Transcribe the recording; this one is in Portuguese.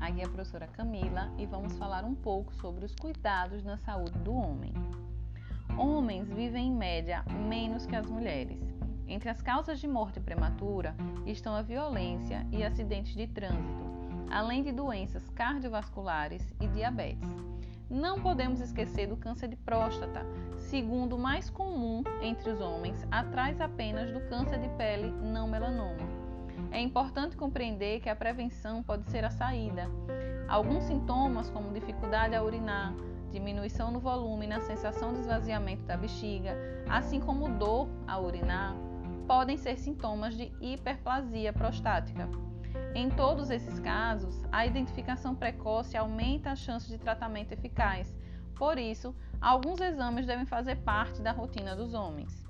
aqui é a professora Camila e vamos falar um pouco sobre os cuidados na saúde do homem. Homens vivem em média menos que as mulheres. Entre as causas de morte prematura estão a violência e acidentes de trânsito, além de doenças cardiovasculares e diabetes. Não podemos esquecer do câncer de próstata, segundo mais comum entre os homens, atrás apenas do câncer de pele não melanoma. É importante compreender que a prevenção pode ser a saída. Alguns sintomas, como dificuldade a urinar, diminuição no volume e na sensação de esvaziamento da bexiga, assim como dor a urinar, podem ser sintomas de hiperplasia prostática. Em todos esses casos, a identificação precoce aumenta a chance de tratamento eficaz. Por isso, alguns exames devem fazer parte da rotina dos homens.